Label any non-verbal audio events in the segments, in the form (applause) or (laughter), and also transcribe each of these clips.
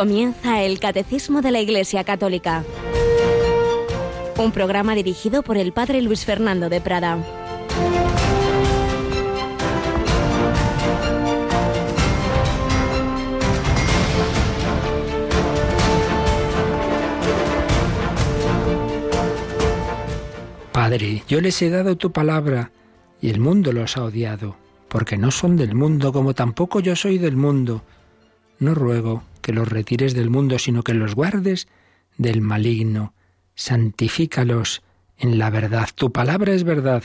Comienza el Catecismo de la Iglesia Católica. Un programa dirigido por el Padre Luis Fernando de Prada. Padre, yo les he dado tu palabra y el mundo los ha odiado, porque no son del mundo como tampoco yo soy del mundo. No ruego que los retires del mundo, sino que los guardes del maligno. Santifícalos en la verdad. Tu palabra es verdad.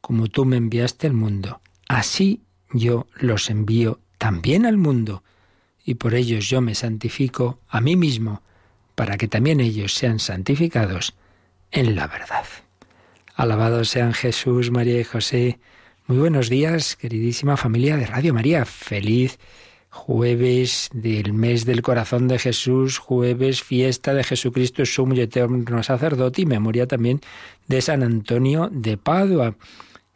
Como tú me enviaste al mundo, así yo los envío también al mundo. Y por ellos yo me santifico a mí mismo, para que también ellos sean santificados en la verdad. Alabados sean Jesús, María y José. Muy buenos días, queridísima familia de Radio María. Feliz jueves del mes del corazón de Jesús, jueves fiesta de Jesucristo sumo y eterno sacerdote y memoria también de San Antonio de Padua.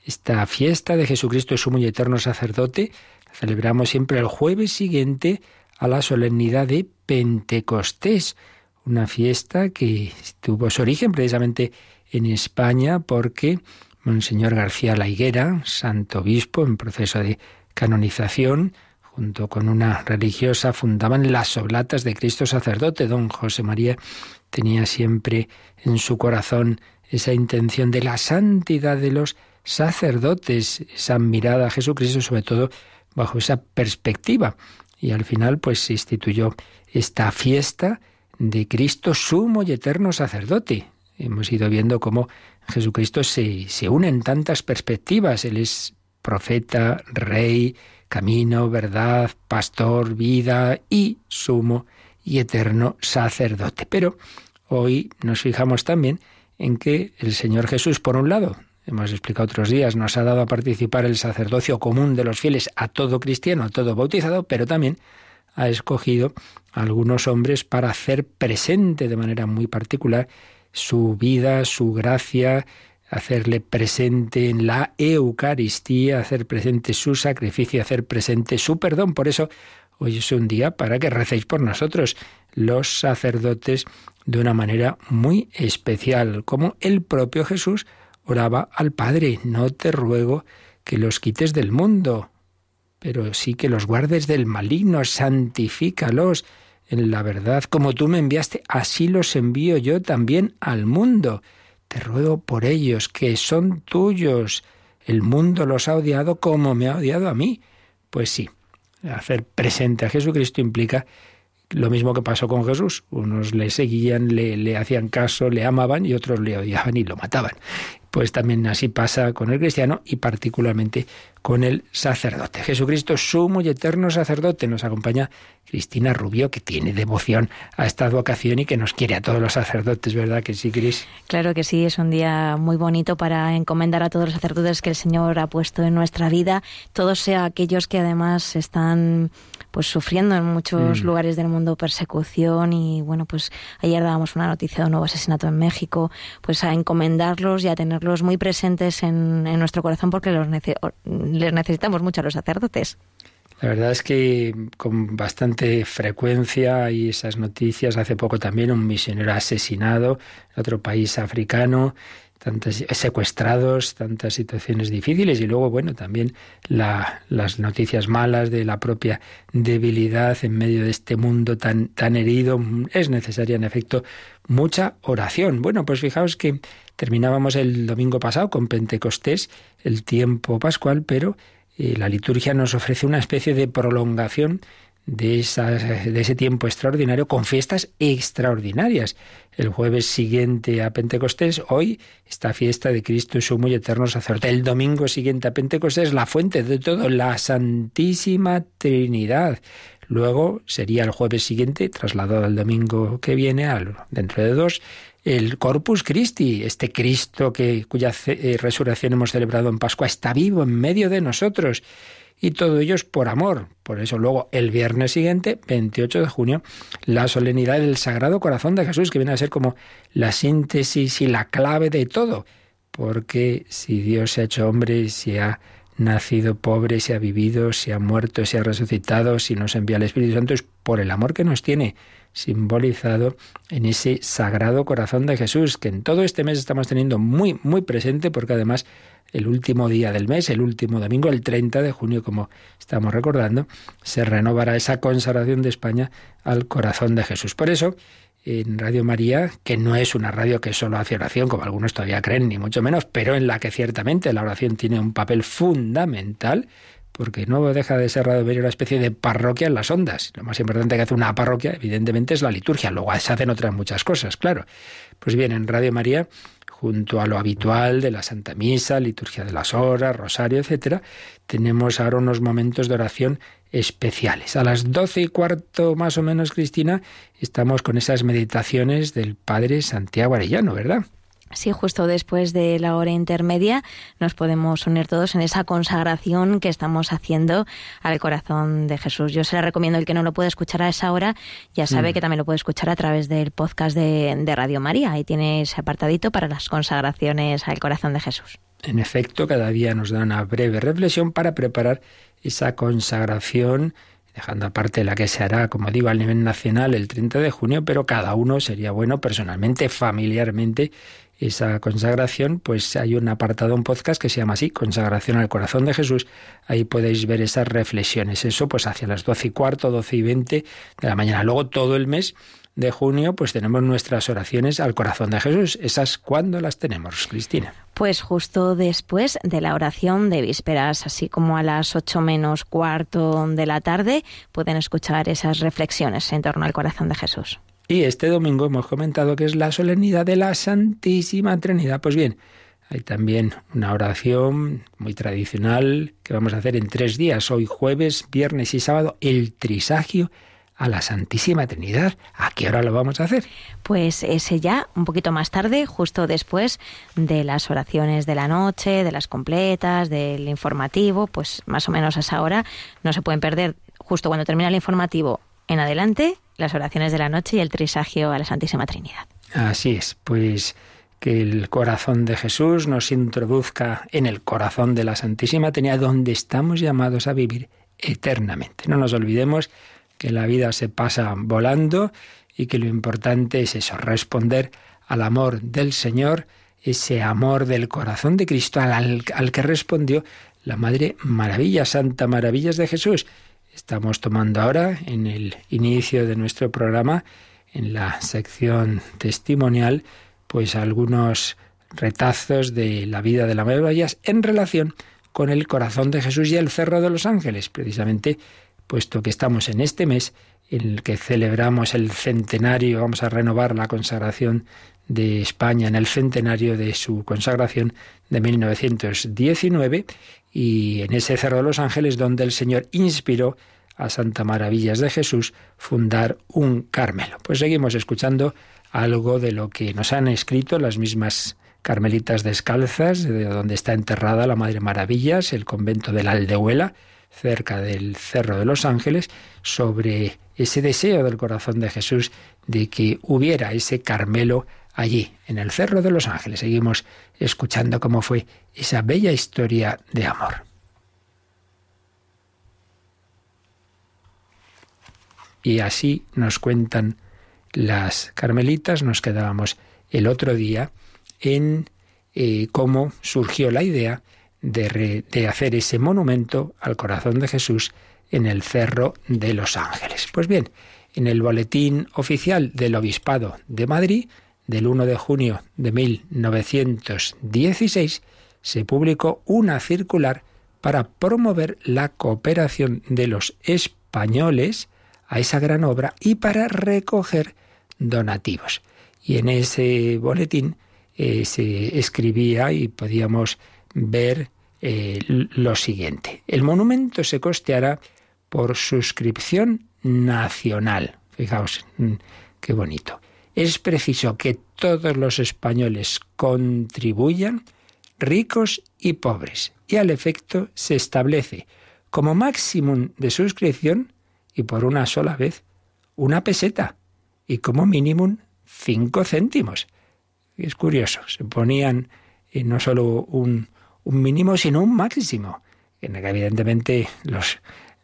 Esta fiesta de Jesucristo sumo y eterno sacerdote celebramos siempre el jueves siguiente a la solemnidad de Pentecostés, una fiesta que tuvo su origen precisamente en España porque Monseñor García La Higuera, santo obispo en proceso de canonización, junto con una religiosa, fundaban las Oblatas de Cristo sacerdote. Don José María tenía siempre en su corazón esa intención de la santidad de los sacerdotes, esa mirada a Jesucristo, sobre todo bajo esa perspectiva. Y al final, pues se instituyó esta fiesta de Cristo sumo y eterno sacerdote. Hemos ido viendo cómo en Jesucristo se, se unen tantas perspectivas. Él es profeta, rey, camino, verdad, pastor, vida y sumo y eterno sacerdote. Pero hoy nos fijamos también en que el Señor Jesús, por un lado, hemos explicado otros días, nos ha dado a participar el sacerdocio común de los fieles a todo cristiano, a todo bautizado, pero también ha escogido a algunos hombres para hacer presente de manera muy particular su vida, su gracia, hacerle presente en la Eucaristía, hacer presente su sacrificio, hacer presente su perdón. Por eso hoy es un día para que recéis por nosotros, los sacerdotes, de una manera muy especial, como el propio Jesús oraba al Padre, no te ruego que los quites del mundo, pero sí que los guardes del maligno, santifícalos en la verdad, como tú me enviaste, así los envío yo también al mundo. Te ruego por ellos, que son tuyos. El mundo los ha odiado como me ha odiado a mí. Pues sí, hacer presente a Jesucristo implica lo mismo que pasó con Jesús. Unos le seguían, le, le, hacían caso, le amaban y otros le odiaban y lo mataban. Pues también así pasa con el cristiano y particularmente con el sacerdote. Jesucristo, sumo y eterno sacerdote, nos acompaña Cristina Rubio, que tiene devoción a esta vocación y que nos quiere a todos los sacerdotes, ¿verdad que sí, Cris? Claro que sí, es un día muy bonito para encomendar a todos los sacerdotes que el Señor ha puesto en nuestra vida, todos sea aquellos que además están pues sufriendo en muchos mm. lugares del mundo persecución y bueno, pues ayer dábamos una noticia de un nuevo asesinato en México, pues a encomendarlos y a tenerlos muy presentes en, nuestro corazón porque los les necesitamos mucho a los sacerdotes. La verdad es que con bastante frecuencia hay esas noticias. Hace poco también un misionero asesinado en otro país africano, tantos secuestrados, tantas situaciones difíciles y luego, bueno, también las noticias malas de la propia debilidad en medio de este mundo tan, tan herido. Es necesaria, en efecto, mucha oración. Bueno, pues fijaos que terminábamos el domingo pasado con Pentecostés, el tiempo pascual, pero eh, la liturgia nos ofrece una especie de prolongación de, de ese tiempo extraordinario con fiestas extraordinarias. El jueves siguiente a Pentecostés, hoy, esta fiesta de Cristo sumo y eterno sacerdote. El domingo siguiente a Pentecostés, la fuente de todo, la Santísima Trinidad. Luego sería el jueves siguiente, trasladado al domingo que viene, al, dentro de dos, el Corpus Christi, este Cristo que, cuya eh, resurrección hemos celebrado en Pascua, está vivo en medio de nosotros. Y todo ello es por amor. Por eso luego el viernes siguiente, 28 de junio, la solemnidad del Sagrado Corazón de Jesús, que viene a ser como la síntesis y la clave de todo. Porque si Dios se ha hecho hombre se ha nacido pobre, se ha vivido, se ha muerto, se ha resucitado, si nos envía el Espíritu Santo es por el amor que nos tiene simbolizado en ese sagrado corazón de Jesús, que en todo este mes estamos teniendo muy, muy presente, porque además el último día del mes, el último domingo, el 30 de junio, como estamos recordando, se renovará esa consagración de España al corazón de Jesús. Por eso, en Radio María, que no es una radio que solo hace oración, como algunos todavía creen, ni mucho menos, pero en la que ciertamente la oración tiene un papel fundamental, porque no deja de ser Radio María una especie de parroquia en las ondas. Lo más importante que hace una parroquia, evidentemente, es la liturgia. Luego se hacen otras muchas cosas, claro. Pues bien, en Radio María junto a lo habitual de la Santa Misa, liturgia de las horas, rosario, etcétera, tenemos ahora unos momentos de oración especiales. A las doce y cuarto más o menos, Cristina, estamos con esas meditaciones del Padre Santiago Arellano, ¿verdad? Sí, justo después de la hora intermedia nos podemos unir todos en esa consagración que estamos haciendo al corazón de Jesús. Yo se la recomiendo el que no lo puede escuchar a esa hora, ya sabe mm. que también lo puede escuchar a través del podcast de, de Radio María. Ahí tiene ese apartadito para las consagraciones al corazón de Jesús. En efecto, cada día nos da una breve reflexión para preparar esa consagración dejando aparte la que se hará, como digo, a nivel nacional el 30 de junio, pero cada uno sería bueno personalmente, familiarmente, esa consagración, pues hay un apartado, un podcast que se llama así, Consagración al Corazón de Jesús. Ahí podéis ver esas reflexiones. Eso pues hacia las doce y cuarto, doce y veinte de la mañana. Luego todo el mes de junio, pues tenemos nuestras oraciones al corazón de Jesús. ¿Esas cuándo las tenemos, Cristina? Pues justo después de la oración de vísperas, así como a las ocho menos cuarto de la tarde, pueden escuchar esas reflexiones en torno al corazón de Jesús. Y este domingo hemos comentado que es la solemnidad de la Santísima Trinidad. Pues bien, hay también una oración muy tradicional que vamos a hacer en tres días, hoy jueves, viernes y sábado, el trisagio a la Santísima Trinidad. ¿A qué hora lo vamos a hacer? Pues ese ya un poquito más tarde, justo después de las oraciones de la noche, de las completas, del informativo, pues más o menos a esa hora no se pueden perder justo cuando termina el informativo en adelante las oraciones de la noche y el trisagio a la Santísima Trinidad. Así es, pues que el corazón de Jesús nos introduzca en el corazón de la Santísima Trinidad, donde estamos llamados a vivir eternamente. No nos olvidemos que la vida se pasa volando y que lo importante es eso, responder al amor del Señor, ese amor del corazón de Cristo al, que respondió la Madre Maravilla, Santa Maravillas de Jesús. Estamos tomando ahora en el inicio de nuestro programa, en la sección testimonial, pues algunos retazos de la vida de la Madre en relación con el corazón de Jesús y el Cerro de los Ángeles, precisamente puesto que estamos en este mes en el que celebramos el centenario, vamos a renovar la consagración de España en el centenario de su consagración de 1919 y en ese Cerro de los Ángeles donde el Señor inspiró a Santa Maravillas de Jesús fundar un Carmelo. Pues seguimos escuchando algo de lo que nos han escrito las mismas carmelitas descalzas, de donde está enterrada la Madre Maravillas, el convento de la Aldehuela, cerca del Cerro de los Ángeles, sobre ese deseo del corazón de Jesús de que hubiera ese Carmelo allí, en el Cerro de los Ángeles. Seguimos escuchando cómo fue esa bella historia de amor. Y así nos cuentan las carmelitas, nos quedábamos el otro día en eh, cómo surgió la idea de, hacer ese monumento al corazón de Jesús en el Cerro de los Ángeles. Pues bien, en el boletín oficial del Obispado de Madrid del 1 de junio de 1916 se publicó una circular para promover la cooperación de los españoles a esa gran obra y para recoger donativos. Y en ese boletín eh, se escribía y podíamos ver eh, lo siguiente. El monumento se costeará por suscripción nacional. Fijaos, mm, qué bonito es preciso que todos los españoles contribuyan, ricos y pobres, y al efecto se establece como máximo de suscripción y por una sola vez una peseta y como mínimo cinco céntimos. Es curioso, se ponían eh, no solo un, un mínimo, sino un máximo. En evidentemente, los,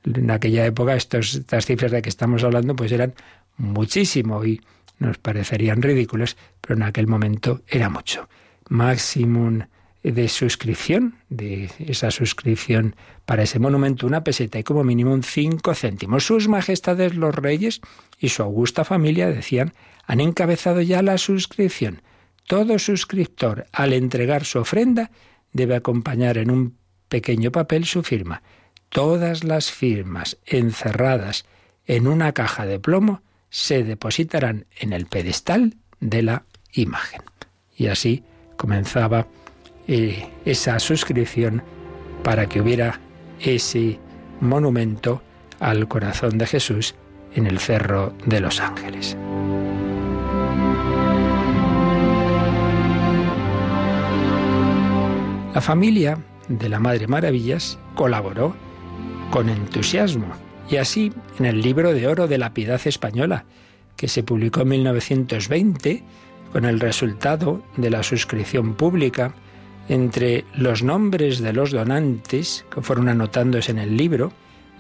en aquella época estos, estas cifras de que estamos hablando pues eran muchísimo y nos parecerían ridículas, pero en aquel momento era mucho. Maximum de suscripción, de esa suscripción para ese monumento, una peseta y como mínimo cinco céntimos. Sus majestades los reyes y su augusta familia decían han encabezado ya la suscripción. Todo suscriptor, al entregar su ofrenda, debe acompañar en un pequeño papel su firma. Todas las firmas encerradas en una caja de plomo se depositarán en el pedestal de la imagen. Y así comenzaba eh, esa suscripción para que hubiera ese monumento al corazón de Jesús en el Cerro de los Ángeles. La familia de la Madre Maravillas colaboró con entusiasmo y así en el libro de oro de la piedad española, que se publicó en 1920 con el resultado de la suscripción pública entre los nombres de los donantes, que fueron anotándose en el libro,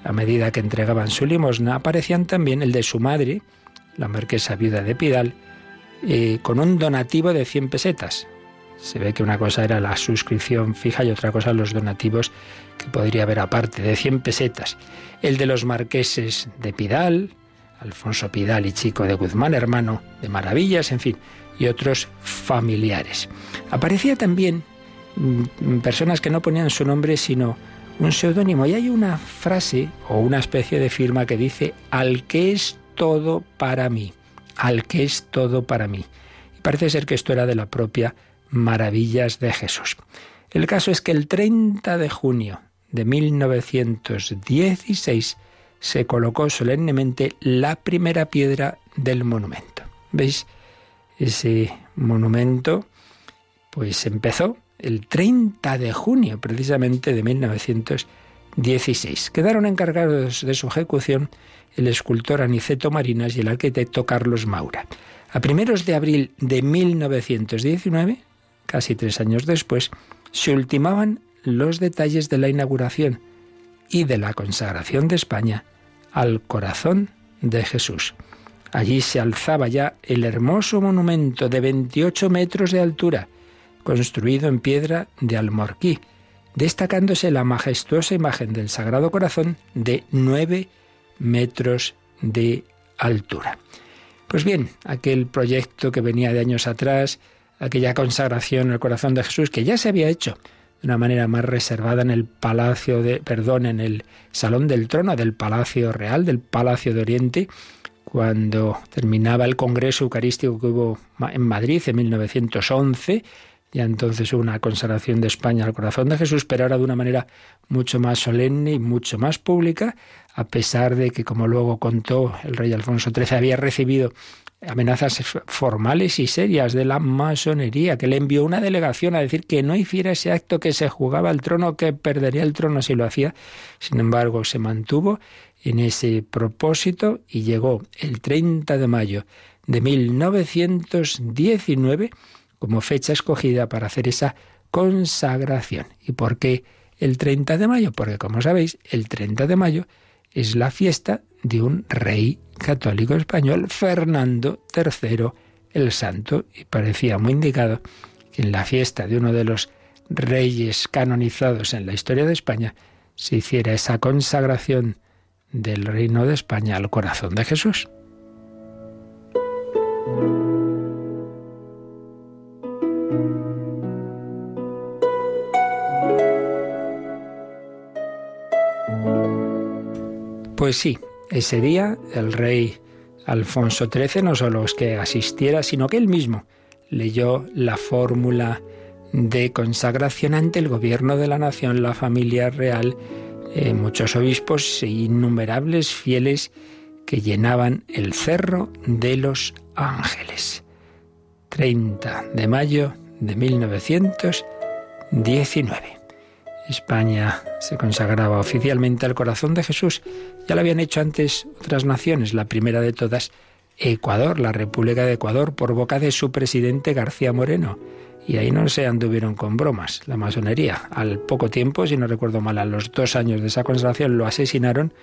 a medida que entregaban su limosna, aparecían también el de su madre, la marquesa viuda de Pidal, eh, con un donativo de 100 pesetas. Se ve que una cosa era la suscripción fija y otra cosa los donativos que podría haber aparte, de 100 pesetas. El de los marqueses de Pidal, Alfonso Pidal y Chico de Guzmán, hermano de Maravillas, en fin, y otros familiares. Aparecía también Mm, personas que no ponían su nombre sino un seudónimo. Y hay una frase o una especie de firma que dice, al que es todo para mí, al que es todo para mí. Y parece ser que esto era de la propia Maravillas de Jesús. El caso es que el 30 de junio de 1916 se colocó solemnemente la primera piedra del monumento. ¿Veis? Ese monumento pues empezó el 30 de junio precisamente de 1916. Quedaron encargados de su ejecución el escultor Aniceto Marinas y el arquitecto Carlos Maura. A primeros de abril de 1919, casi tres años después, se ultimaban los detalles de la inauguración y de la consagración de España al corazón de Jesús. Allí se alzaba ya el hermoso monumento de 28 metros de altura, construido en piedra de Almorquí, destacándose la majestuosa imagen del Sagrado Corazón de nueve metros de altura. Pues bien, aquel proyecto que venía de años atrás, aquella consagración al corazón de Jesús, que ya se había hecho de una manera más reservada en el palacio de, perdón, en el salón del trono del Palacio Real, del Palacio de Oriente, cuando terminaba el Congreso Eucarístico que hubo en Madrid en 1911, ya entonces hubo una consagración de España al corazón de Jesús, pero ahora de una manera mucho más solemne y mucho más pública, a pesar de que, como luego contó el rey Alfonso XIII, había recibido amenazas formales y serias de la masonería, que le envió una delegación a decir que no hiciera ese acto, que se jugaba al trono, que perdería el trono si lo hacía. Sin embargo, se mantuvo en ese propósito y llegó el 30 de mayo de 1919 como fecha escogida para hacer esa consagración. ¿Y por qué el 30 de mayo? Porque, como sabéis, el 30 de mayo es la fiesta de un rey católico español, Fernando III el Santo, y parecía muy indicado que en la fiesta de uno de los reyes canonizados en la historia de España se hiciera esa consagración del reino de España al corazón de Jesús. Pues sí, ese día el rey Alfonso XIII no solo es que asistiera, sino que él mismo leyó la fórmula de consagración ante el gobierno de la nación, la familia real, eh, muchos obispos e innumerables fieles que llenaban el cerro de los ángeles. 30 de mayo de 1919. España se consagraba oficialmente al corazón de Jesús. Ya lo habían hecho antes otras naciones, la primera de todas, Ecuador, la República de Ecuador, por boca de su presidente García Moreno. y ahí no se anduvieron con bromas, la masonería. Al poco tiempo, si no recuerdo mal, a los dos años de esa consagración lo asesinaron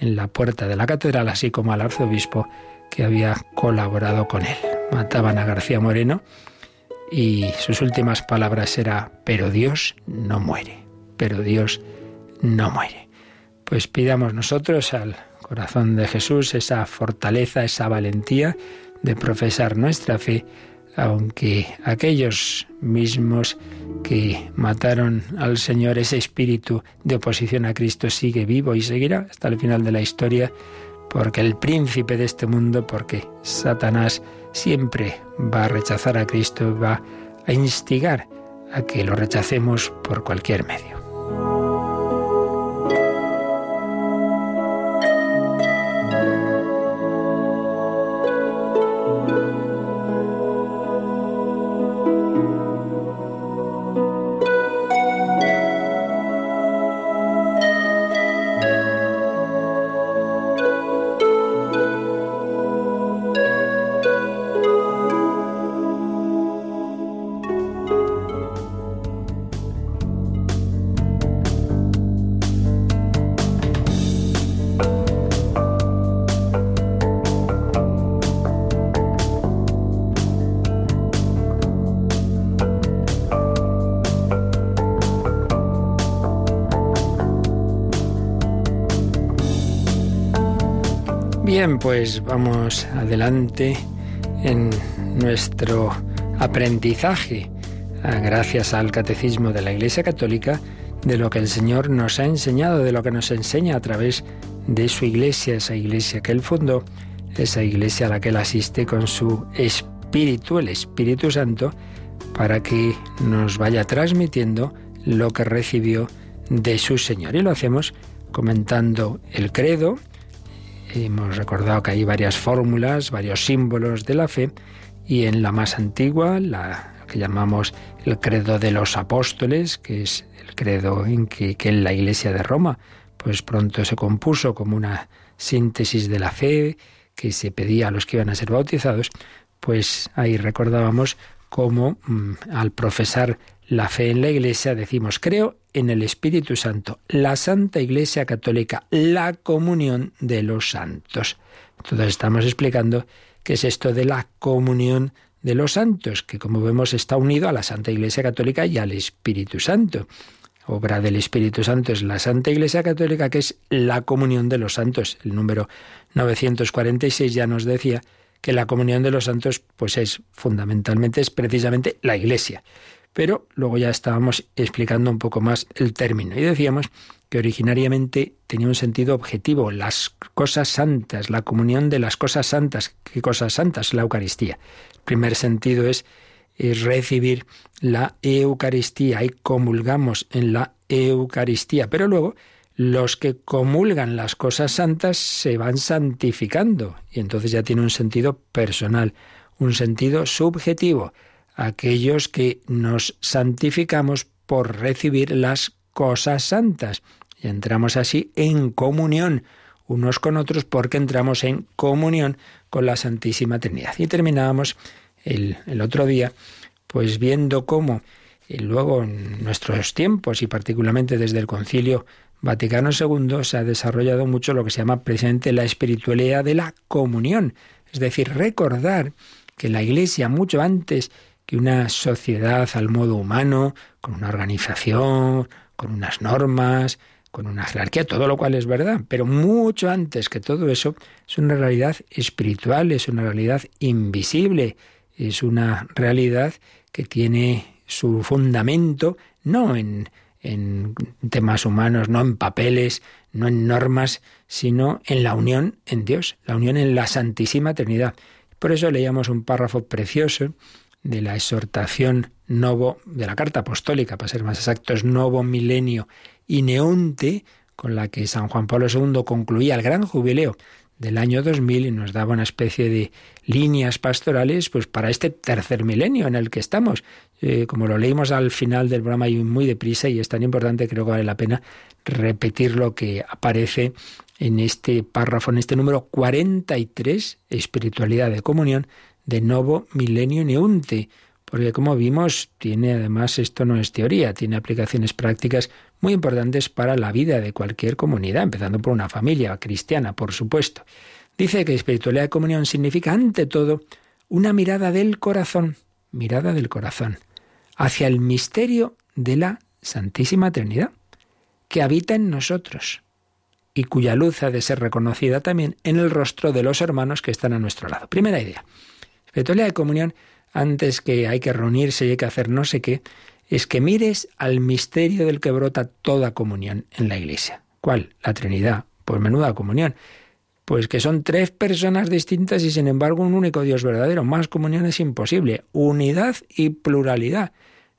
en la puerta de la catedral, así como al arzobispo que había colaborado con él. Mataban a García Moreno y sus últimas palabras era, pero Dios no muere, pero Dios no muere. Pues pidamos nosotros al corazón de Jesús esa fortaleza, esa valentía de profesar nuestra fe, aunque aquellos mismos que mataron al Señor, ese espíritu de oposición a Cristo sigue vivo y seguirá hasta el final de la historia, porque el príncipe de este mundo, porque Satanás siempre va a rechazar a Cristo, va a instigar a que lo rechacemos por cualquier medio. Pues vamos adelante en nuestro aprendizaje, gracias al catecismo de la Iglesia Católica, de lo que el Señor nos ha enseñado, de lo que nos enseña a través de su iglesia, esa iglesia que Él fundó, esa iglesia a la que Él asiste con su Espíritu, el Espíritu Santo, para que nos vaya transmitiendo lo que recibió de su Señor. Y lo hacemos comentando el credo, Hemos recordado que hay varias fórmulas, varios símbolos de la fe y en la más antigua, la que llamamos el credo de los apóstoles, que es el credo en que, que en la Iglesia de Roma, pues pronto se compuso como una síntesis de la fe que se pedía a los que iban a ser bautizados, pues ahí recordábamos cómo mm, al profesar la fe en la Iglesia decimos, creo en el Espíritu Santo, la Santa Iglesia Católica, la comunión de los santos. Entonces estamos explicando qué es esto de la comunión de los santos, que como vemos está unido a la Santa Iglesia Católica y al Espíritu Santo. Obra del Espíritu Santo es la Santa Iglesia Católica, que es la comunión de los santos. El número 946 ya nos decía que la comunión de los santos pues es fundamentalmente es precisamente la Iglesia. Pero luego ya estábamos explicando un poco más el término y decíamos que originariamente tenía un sentido objetivo, las cosas santas, la comunión de las cosas santas. ¿Qué cosas santas? La Eucaristía. El primer sentido es, recibir la Eucaristía y comulgamos en la Eucaristía, pero luego los que comulgan las cosas santas se van santificando y entonces ya tiene un sentido personal, un sentido subjetivo aquellos que nos santificamos por recibir las cosas santas. Y entramos así en comunión unos con otros porque entramos en comunión con la Santísima Trinidad. Y terminábamos el, el otro día, pues viendo cómo luego en nuestros tiempos y particularmente desde el Concilio Vaticano II se ha desarrollado mucho lo que se llama precisamente la espiritualidad de la comunión, es decir, recordar que la Iglesia mucho antes que una sociedad al modo humano, con una organización, con unas normas, con una jerarquía, todo lo cual es verdad, pero mucho antes que todo eso es una realidad espiritual, es una realidad invisible, es una realidad que tiene su fundamento no en, en temas humanos, no en papeles, no en normas, sino en la unión en Dios, la unión en la Santísima Trinidad. Por eso leíamos un párrafo precioso de la exhortación novo, de la carta apostólica, para ser más exactos, Novo Milenio y Neonte, con la que San Juan Pablo II concluía el gran jubileo del año 2000 y nos daba una especie de líneas pastorales pues para este tercer milenio en el que estamos. Eh, como lo leímos al final del programa y muy deprisa y es tan importante, creo que vale la pena repetir lo que aparece en este párrafo, en este número 43, espiritualidad de comunión, de Novo Milenio Neunte, porque como vimos, tiene además, esto no es teoría, tiene aplicaciones prácticas muy importantes para la vida de cualquier comunidad, empezando por una familia cristiana, por supuesto. Dice que espiritualidad de comunión significa, ante todo, una mirada del corazón, mirada del corazón, hacia el misterio de la Santísima Trinidad, que habita en nosotros y cuya luz ha de ser reconocida también en el rostro de los hermanos que están a nuestro lado. Primera idea. Espiritualidad de comunión, antes que hay que reunirse y hay que hacer no sé qué, es que mires al misterio del que brota toda comunión en la Iglesia. ¿Cuál? La Trinidad. Pues menuda comunión. Pues que son tres personas distintas y sin embargo un único Dios verdadero. Más comunión es imposible. Unidad y pluralidad.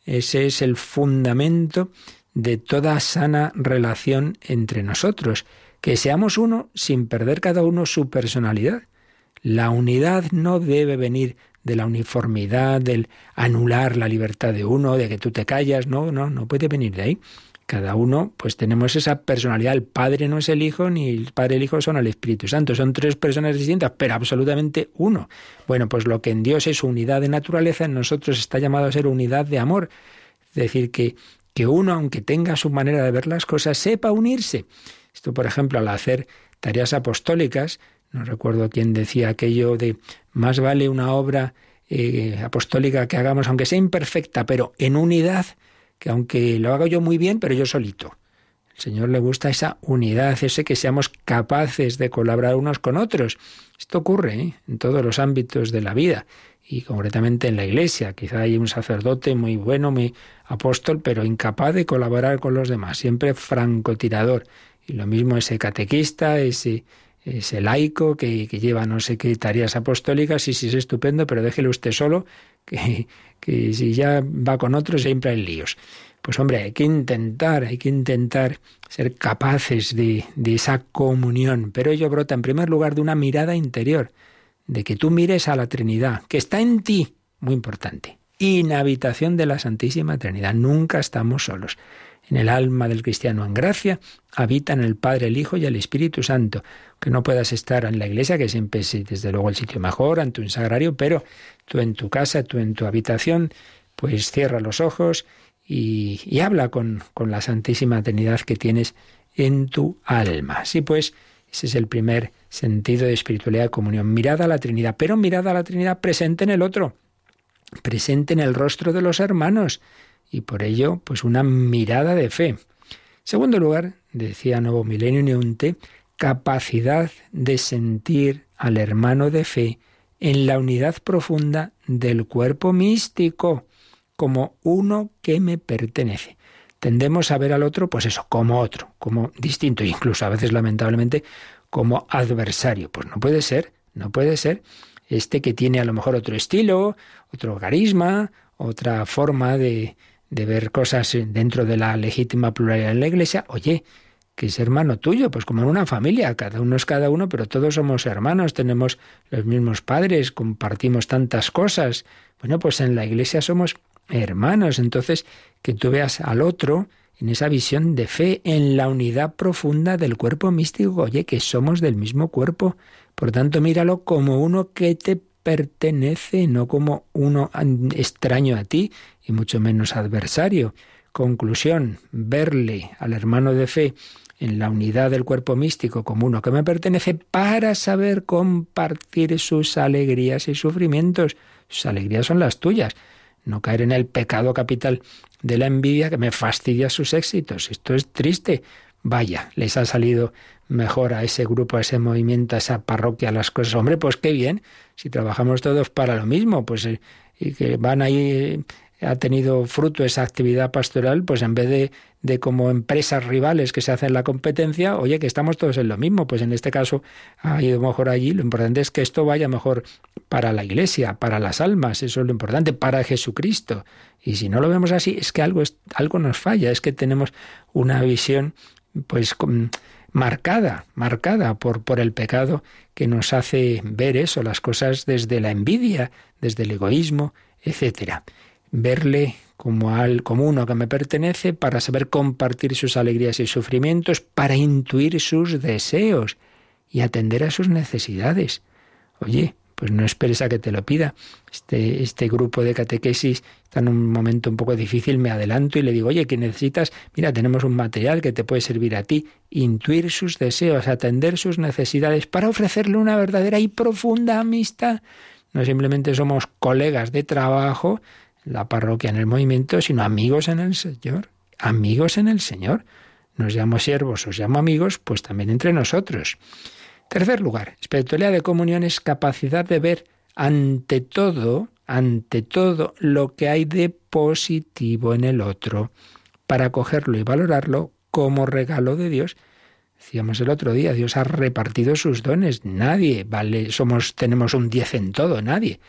Ese es el fundamento de toda sana relación entre nosotros. Que seamos uno sin perder cada uno su personalidad. La unidad no debe venir de la uniformidad, del anular la libertad de uno, de que tú te callas, no, no, no puede venir de ahí. Cada uno, pues tenemos esa personalidad. El Padre no es el Hijo, ni el Padre y el Hijo son el Espíritu Santo. Son tres personas distintas, pero absolutamente uno. Bueno, pues lo que en Dios es unidad de naturaleza, en nosotros está llamado a ser unidad de amor. Es decir, que, que uno, aunque tenga su manera de ver las cosas, sepa unirse. Esto, por ejemplo, al hacer tareas apostólicas, no recuerdo quién decía aquello de más vale una obra eh, apostólica que hagamos, aunque sea imperfecta, pero en unidad, que aunque lo haga yo muy bien, pero yo solito. El Señor le gusta esa unidad, ese que seamos capaces de colaborar unos con otros. Esto ocurre ¿eh? en todos los ámbitos de la vida y concretamente en la iglesia. Quizá hay un sacerdote muy bueno, muy apóstol, pero incapaz de colaborar con los demás, siempre francotirador. Y lo mismo ese catequista, ese, ese laico que, que, lleva no sé qué tareas apostólicas y si es estupendo, pero déjele usted solo, (laughs) que, que si ya va con otros siempre hay líos. Pues hombre, hay que intentar, hay que intentar ser capaces de, de esa comunión, pero ello brota en primer lugar de una mirada interior, de que tú mires a la Trinidad, que está en ti, muy importante, inhabitación de la Santísima Trinidad, nunca estamos solos. En el alma del cristiano en gracia habitan el Padre, el Hijo y el Espíritu Santo. Que no puedas estar en la iglesia, que siempre es desde luego el sitio mejor, ante un sagrario, pero tú en tu casa, tú en tu habitación, pues cierra los ojos y, habla con, la Santísima Trinidad que tienes en tu alma. Sí, pues ese es el primer sentido de espiritualidad de comunión. Mirada a la Trinidad, pero mirada a la Trinidad presente en el otro, presente en el rostro de los hermanos y por ello, pues una mirada de fe. Segundo lugar, decía Nuevo Milenio Neunte, capacidad de sentir al hermano de fe en la unidad profunda del cuerpo místico, como uno que me pertenece. Tendemos a ver al otro, pues eso, como otro, como distinto, (laughs) incluso a veces lamentablemente como adversario. Pues no puede ser, no puede ser este que tiene a lo mejor otro estilo, otro carisma, otra forma de, de ver cosas dentro de la legítima pluralidad en la Iglesia, oye, que es hermano tuyo, pues como en una familia, cada uno es cada uno, pero todos somos hermanos, tenemos los mismos padres, compartimos tantas cosas. Bueno, pues en la Iglesia somos hermanos, entonces que tú veas al otro en esa visión de fe, en la unidad profunda del cuerpo místico, oye, que somos del mismo cuerpo, por tanto míralo como uno que te pertenece, no como uno extraño a ti y mucho menos adversario. Conclusión, verle al hermano de fe en la unidad del cuerpo místico como uno que me pertenece para saber compartir sus alegrías y sufrimientos. Sus alegrías son las tuyas. No caer en el pecado capital de la envidia que me fastidia sus éxitos. Esto es triste. Vaya, les ha salido mejor a ese grupo, a ese movimiento, a esa parroquia, las cosas. Hombre, pues qué bien, si trabajamos todos para lo mismo, pues eh, y que van ahí, ha tenido fruto esa actividad pastoral, pues en vez de, de como empresas rivales que se hacen la competencia, oye, que estamos todos en lo mismo, pues en este caso ha ido mejor allí, lo importante es que esto vaya mejor para la iglesia, para las almas, eso es lo importante, para Jesucristo. Y si no lo vemos así, es que algo, algo nos falla, es que tenemos una visión pues marcada, marcada por, por el pecado que nos hace ver eso, las cosas desde la envidia, desde el egoísmo, etcétera. Verle como al como uno que me pertenece para saber compartir sus alegrías y sufrimientos, para intuir sus deseos y atender a sus necesidades. Oye, pues no esperes a que te lo pida. Este, este grupo de catequesis está en un momento un poco difícil, me adelanto y le digo, oye, que necesitas, mira, tenemos un material que te puede servir a ti, intuir sus deseos, atender sus necesidades para ofrecerle una verdadera y profunda amistad. No simplemente somos colegas de trabajo en la parroquia, en el movimiento, sino amigos en el Señor, amigos en el Señor. Nos llamo siervos, os llamo amigos, pues también entre nosotros. Tercer lugar, espiritualidad de comunión es capacidad de ver ante todo, ante todo lo que hay de positivo en el otro, para cogerlo y valorarlo como regalo de Dios. Decíamos el otro día, Dios ha repartido sus dones. Nadie, vale, somos, tenemos un diez en todo, nadie.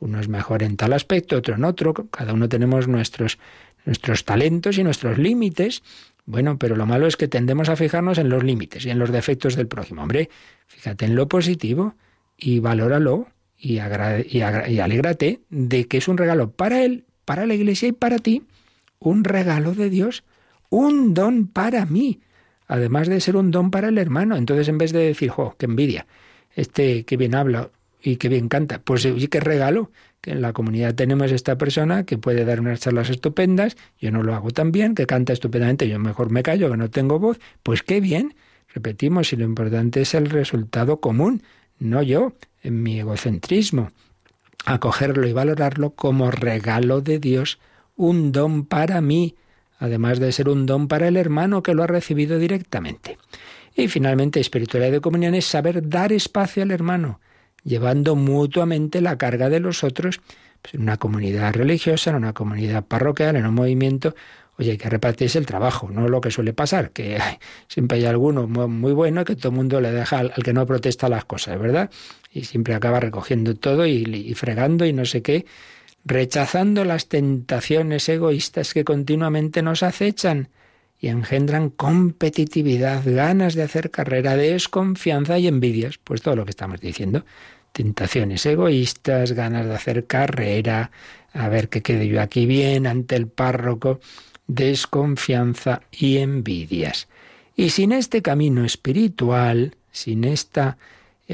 Uno es mejor en tal aspecto, otro en otro. Cada uno tenemos nuestros, nuestros talentos y nuestros límites. Bueno, pero lo malo es que tendemos a fijarnos en los límites y en los defectos del prójimo. Hombre, fíjate en lo positivo y valóralo y, y, y alégrate de que es un regalo para él, para la iglesia y para ti. Un regalo de Dios, un don para mí, además de ser un don para el hermano. Entonces, en vez de decir, jo, qué envidia, este que bien habla y que bien canta, pues oye, qué regalo, que en la comunidad tenemos esta persona que puede dar unas charlas estupendas, yo no lo hago tan bien, que canta estupendamente, yo mejor me callo, que no tengo voz, pues qué bien. Repetimos, y lo importante es el resultado común, no yo, en mi egocentrismo. Acogerlo y valorarlo como regalo de Dios, un don para mí, además de ser un don para el hermano que lo ha recibido directamente. Y finalmente, espiritualidad de comunión es saber dar espacio al hermano, llevando mutuamente la carga de los otros pues, en una comunidad religiosa, en una comunidad parroquial, en un movimiento. Oye, hay que repartirse el trabajo, no lo que suele pasar, que (laughs) siempre hay alguno muy bueno que todo el mundo le deja al, que no protesta las cosas, ¿verdad? Y siempre acaba recogiendo todo y, y fregando y no sé qué, rechazando las tentaciones egoístas que continuamente nos acechan y engendran competitividad, ganas de hacer carrera, desconfianza y envidias, pues todo lo que estamos diciendo. Tentaciones egoístas, ganas de hacer carrera, a ver que quede yo aquí bien ante el párroco, desconfianza y envidias. Y sin este camino espiritual, sin esta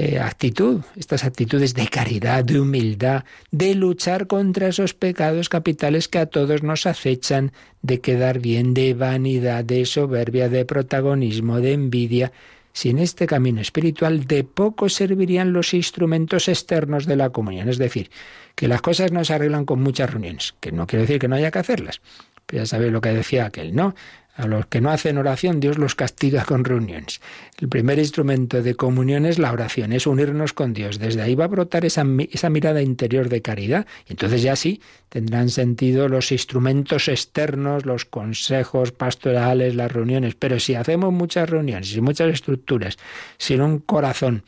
eh, actitud, estas actitudes de caridad, de humildad, de luchar contra esos pecados capitales que a todos nos acechan, de quedar bien, de vanidad, de soberbia, de protagonismo, de envidia. Sin este camino espiritual, de poco servirían los instrumentos externos de la comunión. Es decir, que las cosas no se arreglan con muchas reuniones, que no quiere decir que no haya que hacerlas. Pero ya sabéis lo que decía aquel, ¿no? A los que no hacen oración, Dios los castiga con reuniones. El primer instrumento de comunión es la oración, es unirnos con Dios. Desde ahí va a brotar esa, mirada interior de caridad. Y entonces ya sí tendrán sentido los instrumentos externos, los consejos pastorales, las reuniones. Pero si hacemos muchas reuniones y muchas estructuras, sin un corazón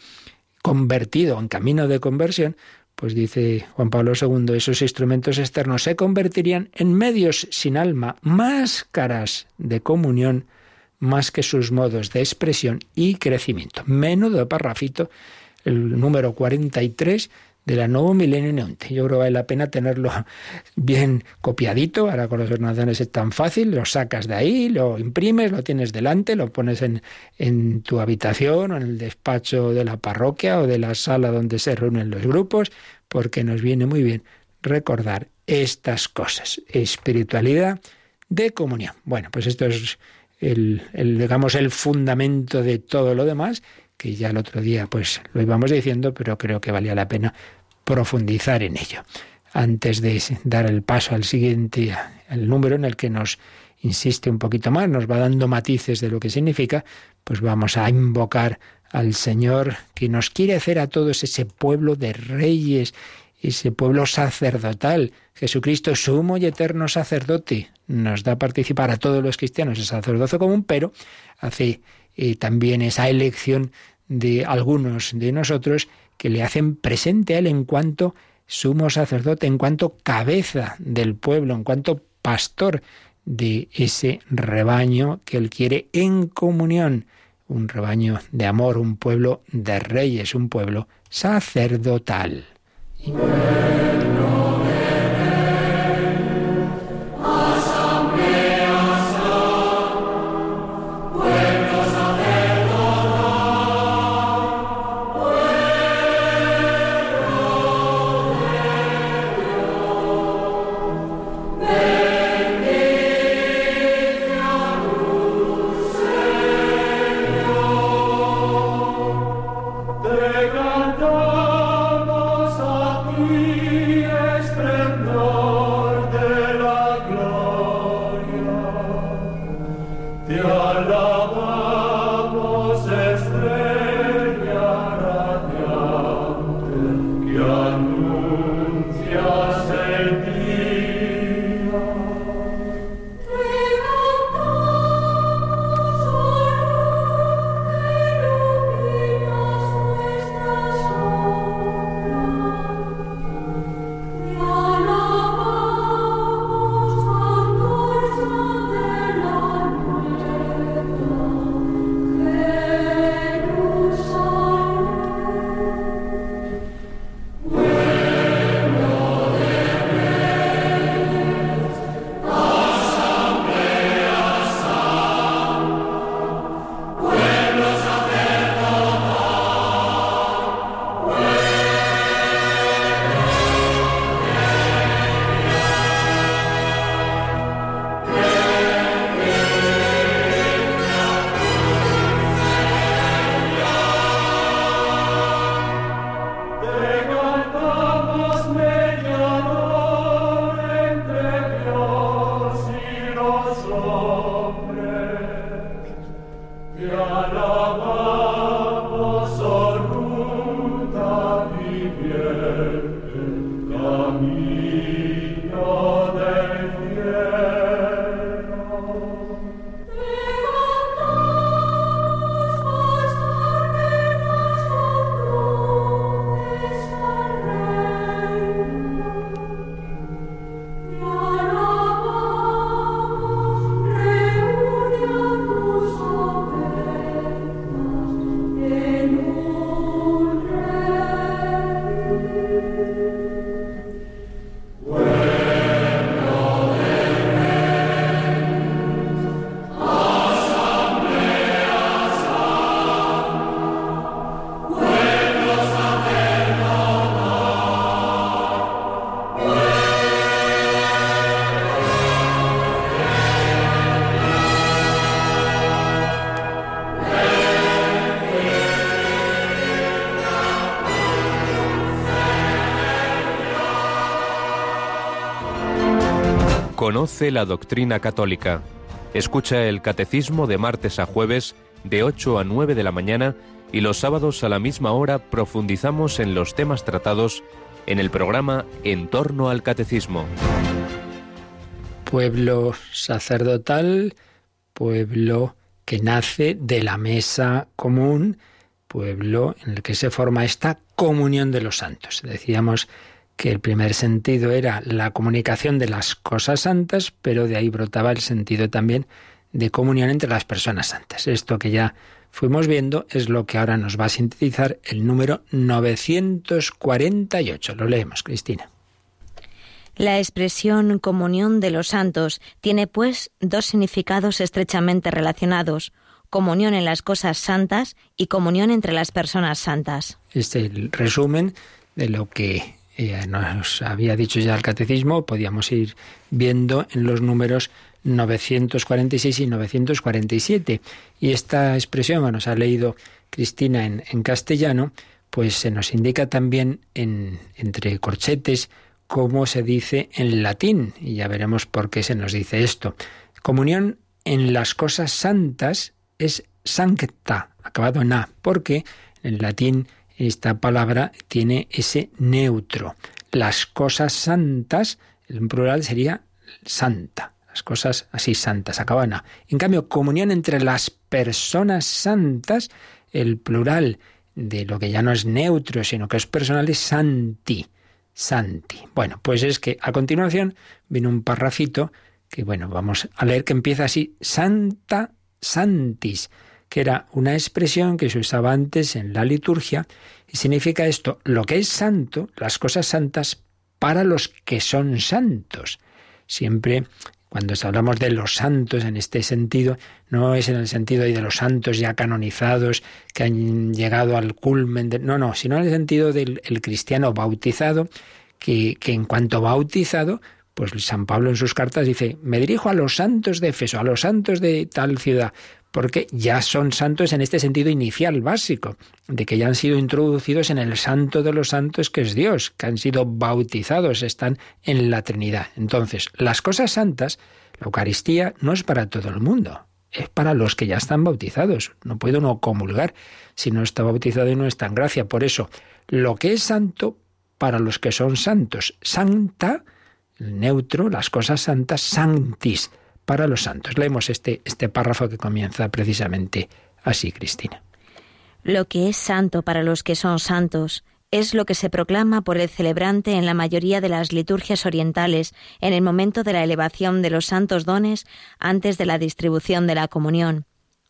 convertido en camino de conversión, pues dice Juan Pablo II, esos instrumentos externos se convertirían en medios sin alma, máscaras de comunión, más que sus modos de expresión y crecimiento. Menudo parrafito, el número 43 de la Nuevo Milenio Neonte. Yo creo que vale la pena tenerlo (laughs) bien copiadito. Ahora con los ordenadores es tan fácil, lo sacas de ahí, lo imprimes, lo tienes delante, lo pones en, en tu habitación o en el despacho de la parroquia o de la sala donde se reúnen los grupos, porque nos viene muy bien recordar estas cosas. Espiritualidad de comunión. Bueno, pues esto es el, el, digamos, el fundamento de todo lo demás, que ya el otro día pues lo íbamos diciendo, pero creo que valía la pena profundizar en ello. Antes de dar el paso al siguiente, el número en el que nos insiste un poquito más, nos va dando matices de lo que significa, pues vamos a invocar al Señor que nos quiere hacer a todos ese pueblo de reyes, ese pueblo sacerdotal. Jesucristo, sumo y eterno sacerdote, nos da a participar a todos los cristianos el sacerdocio común, pero hace eh, también esa elección de algunos de nosotros que le hacen presente a Él en cuanto sumo sacerdote, en cuanto cabeza del pueblo, en cuanto pastor de ese rebaño que Él quiere en comunión, un rebaño de amor, un pueblo de reyes, un pueblo sacerdotal. Conoce la doctrina católica. Escucha el catecismo de martes a jueves de 8 a 9 de la mañana y los sábados a la misma hora profundizamos en los temas tratados en el programa En torno al catecismo. Pueblo sacerdotal, pueblo que nace de la mesa común, pueblo en el que se forma esta comunión de los santos. Decíamos que el primer sentido era la comunicación de las cosas santas, pero de ahí brotaba el sentido también de comunión entre las personas santas. Esto que ya fuimos viendo es lo que ahora nos va a sintetizar el número 948. Lo leemos, Cristina. La expresión comunión de los santos tiene pues dos significados estrechamente relacionados, comunión en las cosas santas y comunión entre las personas santas. Este es el resumen de lo que eh, nos había dicho ya el catecismo, podíamos ir viendo en los números 946 y 947. Y esta expresión que nos ha leído Cristina en, castellano, pues se nos indica también en, entre corchetes cómo se dice en latín, y ya veremos por qué se nos dice esto. Comunión en las cosas santas es sancta, acabado en A, porque en latín esta palabra tiene ese neutro. Las cosas santas, en plural sería santa. Las cosas así santas, acaban a. En cambio, comunión entre las personas santas, el plural de lo que ya no es neutro, sino que es personal, es santi. Santi. Bueno, pues es que a continuación viene un parrafito que, bueno, vamos a leer que empieza así, Santa Santis que era una expresión que se usaba antes en la liturgia, y significa esto, lo que es santo, las cosas santas para los que son santos. Siempre cuando hablamos de los santos en este sentido, no es en el sentido de los santos ya canonizados que han llegado al culmen, de, no, no, sino en el sentido del cristiano bautizado, que, que en cuanto bautizado, pues San Pablo en sus cartas dice, me dirijo a los santos de Éfeso, a los santos de tal ciudad, porque ya son santos en este sentido inicial, básico, de que ya han sido introducidos en el santo de los santos que es Dios, que han sido bautizados, están en la Trinidad. Entonces, las cosas santas, la Eucaristía no es para todo el mundo, es para los que ya están bautizados. No puede uno comulgar si no está bautizado y no está en gracia. Por eso, lo que es santo para los que son santos, santa, neutro, las cosas santas, sanctis para los santos. Leemos este, este párrafo que comienza precisamente así, Cristina. Lo que es santo para los que son santos es lo que se proclama por el celebrante en la mayoría de las liturgias orientales en el momento de la elevación de los santos dones antes de la distribución de la comunión.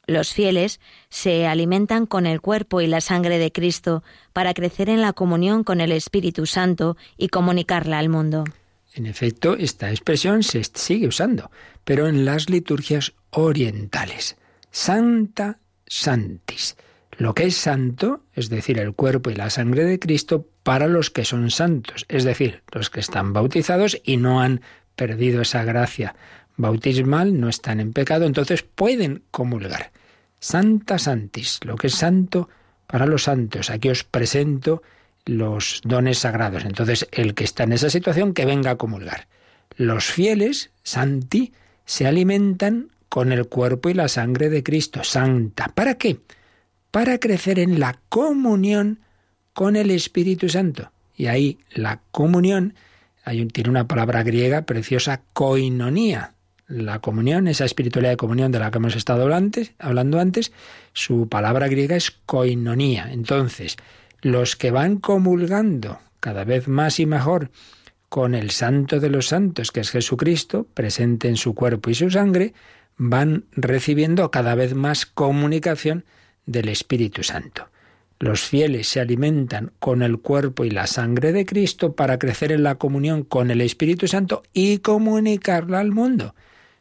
Los fieles se alimentan con el cuerpo y la sangre de Cristo para crecer en la comunión con el Espíritu Santo y comunicarla al mundo. En efecto, esta expresión se sigue usando, pero en las liturgias orientales. Santa Santis. Lo que es santo, es decir, el cuerpo y la sangre de Cristo, para los que son santos, es decir, los que están bautizados y no han perdido esa gracia bautismal, no están en pecado, entonces pueden comulgar. Santa Santis, lo que es santo para los santos. Aquí os presento los dones sagrados. Entonces, el que está en esa situación, que venga a comulgar. Los fieles, santi, se alimentan con el cuerpo y la sangre de Cristo, santa. ¿Para qué? Para crecer en la comunión con el Espíritu Santo. Y ahí la comunión, tiene una palabra griega preciosa, koinonía. La comunión, esa espiritualidad de comunión de la que hemos estado antes, hablando antes, su palabra griega es koinonía. Entonces, los que van comulgando cada vez más y mejor con el santo de los santos, que es Jesucristo, presente en su cuerpo y su sangre, van recibiendo cada vez más comunicación del Espíritu Santo. Los fieles se alimentan con el cuerpo y la sangre de Cristo para crecer en la comunión con el Espíritu Santo y comunicarla al mundo.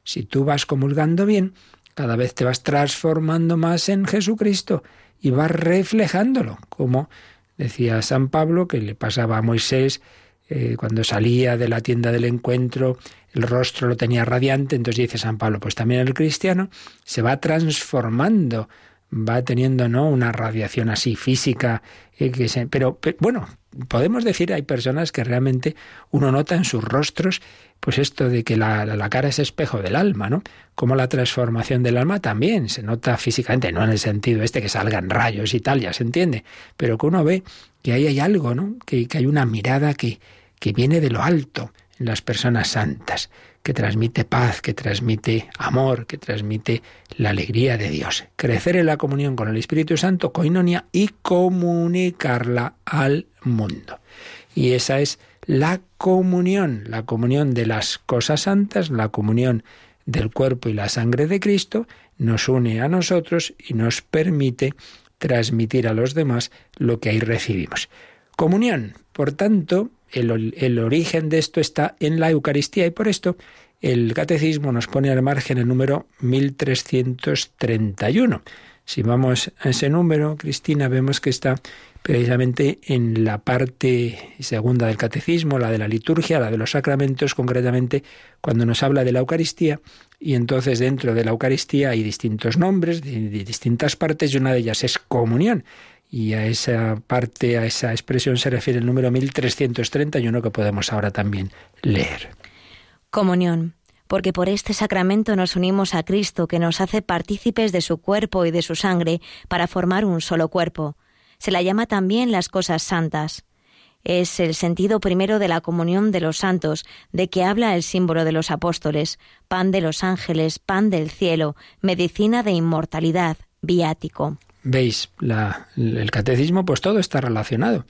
Si tú vas comulgando bien, cada vez te vas transformando más en Jesucristo y vas reflejándolo, como decía San Pablo que le pasaba a Moisés eh, cuando salía de la tienda del encuentro, el rostro lo tenía radiante, entonces dice San Pablo, pues también el cristiano se va transformando, va teniendo ¿no? una radiación así física pero, bueno, podemos decir, hay personas que realmente uno nota en sus rostros, pues esto de que la, la, cara es espejo del alma, ¿no? Como la transformación del alma también se nota físicamente, no en el sentido este que salgan rayos y tal, ya se entiende, pero que uno ve que ahí hay algo, ¿no? Que, que hay una mirada que, que viene de lo alto en las personas santas que transmite paz, que transmite amor, que transmite la alegría de Dios. Crecer en la comunión con el Espíritu Santo, coinonia, y comunicarla al mundo. Y esa es la comunión, la comunión de las cosas santas, la comunión del cuerpo y la sangre de Cristo, nos une a nosotros y nos permite transmitir a los demás lo que ahí recibimos. Comunión, por tanto, el, origen de esto está en la Eucaristía y por esto el Catecismo nos pone al margen el número 1331. Si vamos a ese número, Cristina, vemos que está precisamente en la parte segunda del catecismo, la de la liturgia, la de los sacramentos, concretamente cuando nos habla de la Eucaristía, y entonces dentro de la Eucaristía hay distintos nombres de distintas partes y una de ellas es comunión. Y a esa parte, a esa expresión se refiere el número 1331 que podemos ahora también leer. Comunión, porque por este sacramento nos unimos a Cristo que nos hace partícipes de su cuerpo y de su sangre para formar un solo cuerpo. Se la llama también las cosas santas. Es el sentido primero de la comunión de los santos, de que habla el símbolo de los apóstoles, pan de los ángeles, pan del cielo, medicina de inmortalidad, viático veis el catecismo, pues todo está relacionado.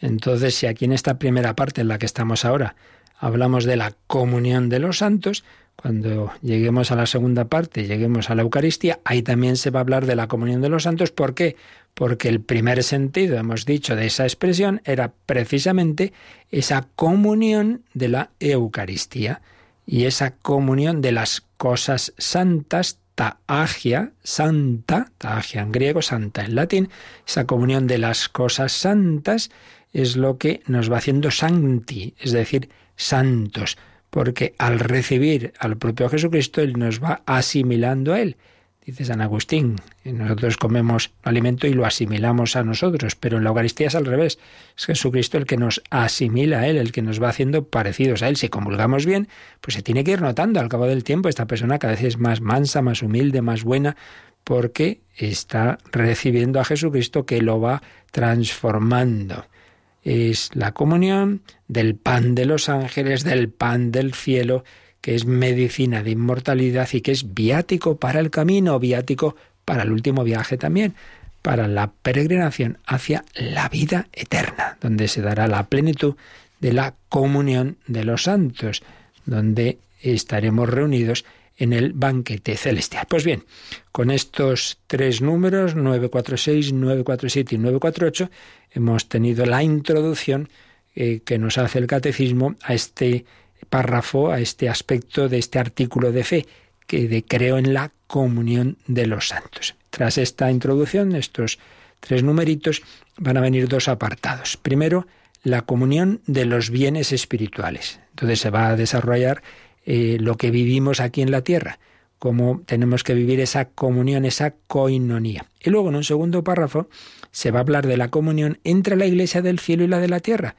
Entonces, si aquí en esta primera parte en la que estamos ahora hablamos de la comunión de los santos, cuando lleguemos a la segunda parte, lleguemos a la Eucaristía, ahí también se va a hablar de la comunión de los santos. ¿Por qué? Porque el primer sentido, hemos dicho, de esa expresión era precisamente esa comunión de la Eucaristía y esa comunión de las cosas santas taagia, santa, taagia en griego, santa en latín, esa comunión de las cosas santas es lo que nos va haciendo santi, es decir, santos, porque al recibir al propio Jesucristo, Él nos va asimilando a Él. Dice San Agustín, nosotros comemos alimento y lo asimilamos a nosotros, pero en la Eucaristía es al revés. Es Jesucristo el que nos asimila a Él, el que nos va haciendo parecidos a Él. Si comulgamos bien, pues se tiene que ir notando al cabo del tiempo esta persona cada vez es más mansa, más humilde, más buena, porque está recibiendo a Jesucristo que lo va transformando. Es la comunión del pan de los ángeles, del pan del cielo, que es medicina de inmortalidad y que es viático para el camino, viático para el último viaje también, para la peregrinación hacia la vida eterna, donde se dará la plenitud de la comunión de los santos, donde estaremos reunidos en el banquete celestial. Pues bien, con estos tres números, 946, 947 y 948, hemos tenido la introducción eh, que nos hace el catecismo a este párrafo, a este aspecto de este artículo de fe, que de creo en la comunión de los santos. Tras esta introducción, estos tres numeritos, van a venir dos apartados. Primero, la comunión de los bienes espirituales. Entonces se va a desarrollar eh, lo que vivimos aquí en la tierra, cómo tenemos que vivir esa comunión, esa coinonía. Y luego en un segundo párrafo se va a hablar de la comunión entre la iglesia del cielo y la de la tierra,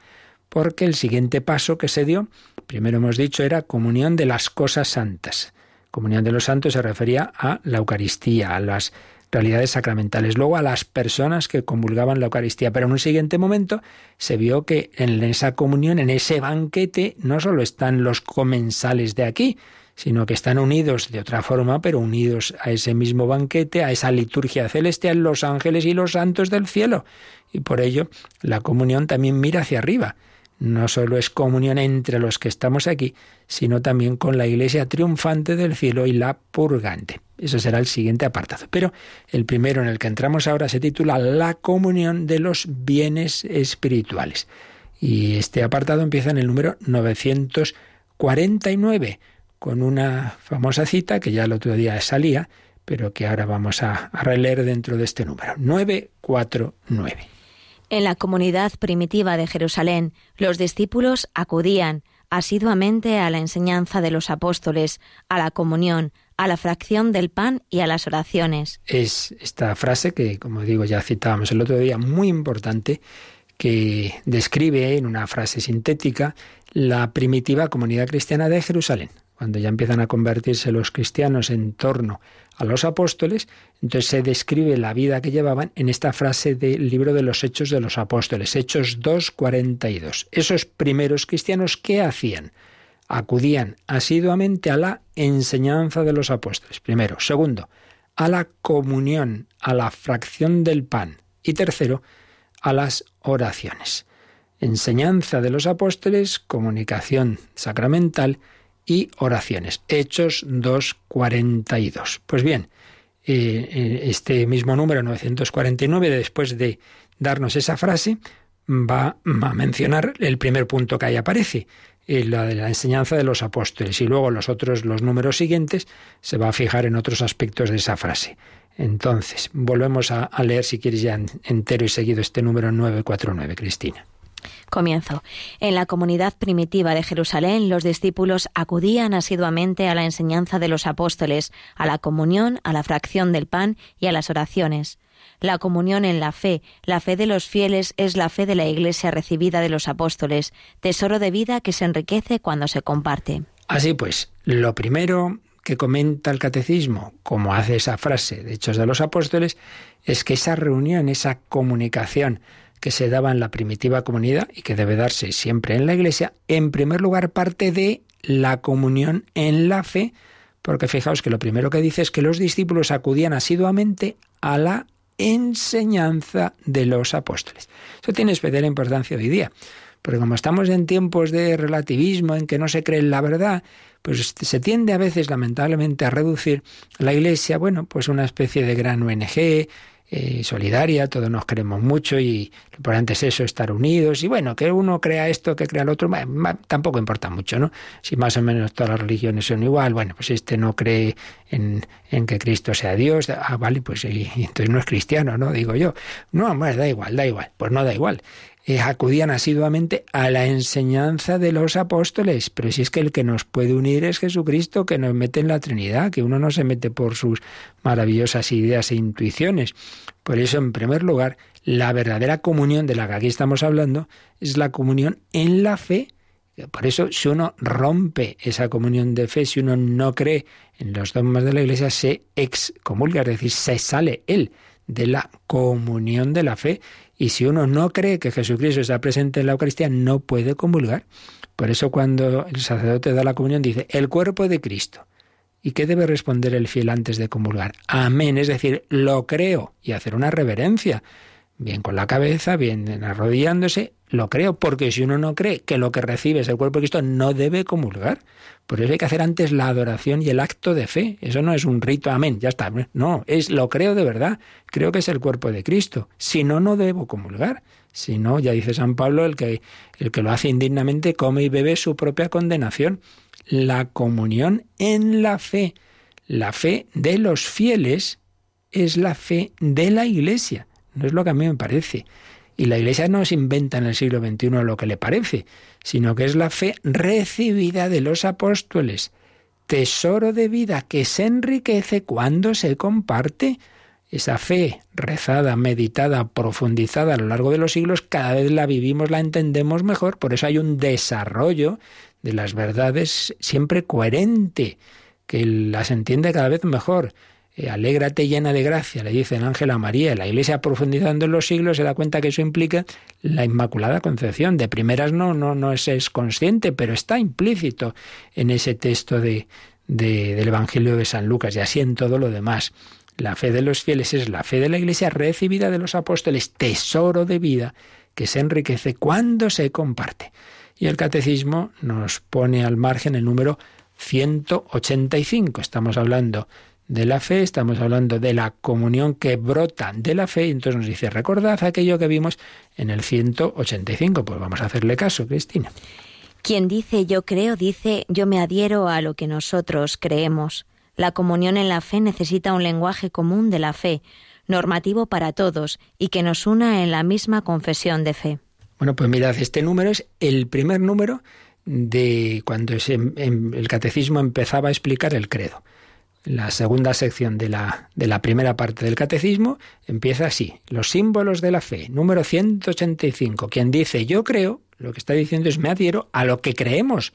porque el siguiente paso que se dio, primero hemos dicho, era comunión de las cosas santas. Comunión de los santos se refería a la Eucaristía, a las realidades sacramentales, luego a las personas que comulgaban la Eucaristía. Pero en un siguiente momento se vio que en esa comunión, en ese banquete, no solo están los comensales de aquí, sino que están unidos de otra forma, pero unidos a ese mismo banquete, a esa liturgia celestial, los ángeles y los santos del cielo. Y por ello la comunión también mira hacia arriba no solo es comunión entre los que estamos aquí, sino también con la iglesia triunfante del cielo y la purgante. Eso será el siguiente apartado. Pero el primero en el que entramos ahora se titula La comunión de los bienes espirituales. Y este apartado empieza en el número 949, con una famosa cita que ya el otro día salía, pero que ahora vamos a, a releer dentro de este número. 949. En la comunidad primitiva de Jerusalén, los discípulos acudían asiduamente a la enseñanza de los apóstoles, a la comunión, a la fracción del pan y a las oraciones. Es esta frase que, como digo, ya citábamos el otro día, muy importante, que describe en una frase sintética la primitiva comunidad cristiana de Jerusalén. Cuando ya empiezan a convertirse los cristianos en torno a los apóstoles, entonces se describe la vida que llevaban en esta frase del libro de los Hechos de los Apóstoles, Hechos 2.42. Esos primeros cristianos, ¿qué hacían? Acudían asiduamente a la enseñanza de los apóstoles, primero. Segundo, a la comunión, a la fracción del pan. Y tercero, a las oraciones. Enseñanza de los apóstoles, comunicación sacramental y oraciones. Hechos 2.42. Pues bien, eh, eh, este mismo número 949, después de darnos esa frase, va a mencionar el primer punto que ahí aparece, eh, la de la enseñanza de los apóstoles, y luego los otros, los números siguientes, se va a fijar en otros aspectos de esa frase. Entonces, volvemos a, a leer, si quieres, ya entero y seguido este número 949, Cristina. Comienzo. En la comunidad primitiva de Jerusalén, los discípulos acudían asiduamente a la enseñanza de los apóstoles, a la comunión, a la fracción del pan y a las oraciones. La comunión en la fe, la fe de los fieles es la fe de la Iglesia recibida de los apóstoles, tesoro de vida que se enriquece cuando se comparte. Así pues, lo primero que comenta el catecismo, como hace esa frase de Hechos de los Apóstoles, es que esa reunión, esa comunicación, que se daba en la primitiva comunidad y que debe darse siempre en la Iglesia, en primer lugar parte de la comunión en la fe, porque fijaos que lo primero que dice es que los discípulos acudían asiduamente a la enseñanza de los apóstoles. Eso tiene especial importancia hoy día, porque como estamos en tiempos de relativismo, en que no se cree en la verdad, pues se tiende a veces lamentablemente a reducir la Iglesia, bueno, pues una especie de gran ONG, eh, solidaria, todos nos queremos mucho y lo importante es eso, estar unidos. Y bueno, que uno crea esto, que crea lo otro, tampoco importa mucho, ¿no? Si más o menos todas las religiones son igual, bueno, pues este no cree en, que Cristo sea Dios, ah, vale, pues entonces no es cristiano, ¿no? Digo yo. No, bueno, da igual, da igual. Pues no da igual. Acudían asiduamente a la enseñanza de los apóstoles. Pero si es que el que nos puede unir es Jesucristo, que nos mete en la Trinidad, que uno no se mete por sus maravillosas ideas e intuiciones. Por eso, en primer lugar, la verdadera comunión de la que aquí estamos hablando es la comunión en la fe. Por eso, si uno rompe esa comunión de fe, si uno no cree en los dogmas de la Iglesia, se excomulga, es decir, se sale él de la comunión de la fe. Y si uno no cree que Jesucristo está presente en la Eucaristía, no puede comulgar. Por eso cuando el sacerdote da la comunión dice, el cuerpo de Cristo. ¿Y qué debe responder el fiel antes de comulgar? Amén, es decir, lo creo y hacer una reverencia bien con la cabeza, bien arrodillándose, lo creo, porque si uno no cree que lo que recibe es el cuerpo de Cristo, no debe comulgar. Por eso hay que hacer antes la adoración y el acto de fe. Eso no es un rito, amén, ya está. No, es lo creo de verdad, creo que es el cuerpo de Cristo. Si no, no debo comulgar. Si no, ya dice San Pablo, el que, el que lo hace indignamente come y bebe su propia condenación. La comunión en la fe. La fe de los fieles es la fe de la Iglesia. No es lo que a mí me parece. Y la Iglesia no se inventa en el siglo XXI lo que le parece, sino que es la fe recibida de los apóstoles, tesoro de vida que se enriquece cuando se comparte. Esa fe rezada, meditada, profundizada a lo largo de los siglos, cada vez la vivimos, la entendemos mejor, por eso hay un desarrollo de las verdades siempre coherente, que las entiende cada vez mejor. Eh, alégrate llena de gracia, le dice el ángel a María. La Iglesia profundizando en los siglos se da cuenta que eso implica la Inmaculada Concepción. De primeras no, no, no es, consciente, pero está implícito en ese texto de, del Evangelio de San Lucas y así en todo lo demás. La fe de los fieles es la fe de la Iglesia recibida de los apóstoles, tesoro de vida que se enriquece cuando se comparte. Y el catecismo nos pone al margen el número 185. Estamos hablando de la fe, estamos hablando de la comunión que brota de la fe, y entonces nos dice, recordad aquello que vimos en el 185, pues vamos a hacerle caso, Cristina. Quien dice yo creo, dice yo me adhiero a lo que nosotros creemos. La comunión en la fe necesita un lenguaje común de la fe, normativo para todos, y que nos una en la misma confesión de fe. Bueno, pues mirad, este número es el primer número de cuando em, el catecismo empezaba a explicar el credo la segunda sección de la, de la primera parte del catecismo, empieza así, los símbolos de la fe, número 185. Quien dice yo creo, lo que está diciendo es me adhiero a lo que creemos,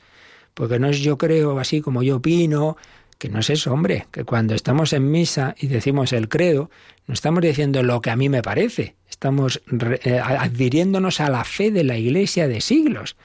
porque no es yo creo así como yo opino, que no es eso, hombre, que cuando estamos en misa y decimos el credo, no estamos diciendo lo que a mí me parece, estamos eh, adhiriéndonos a la fe de la Iglesia de siglos.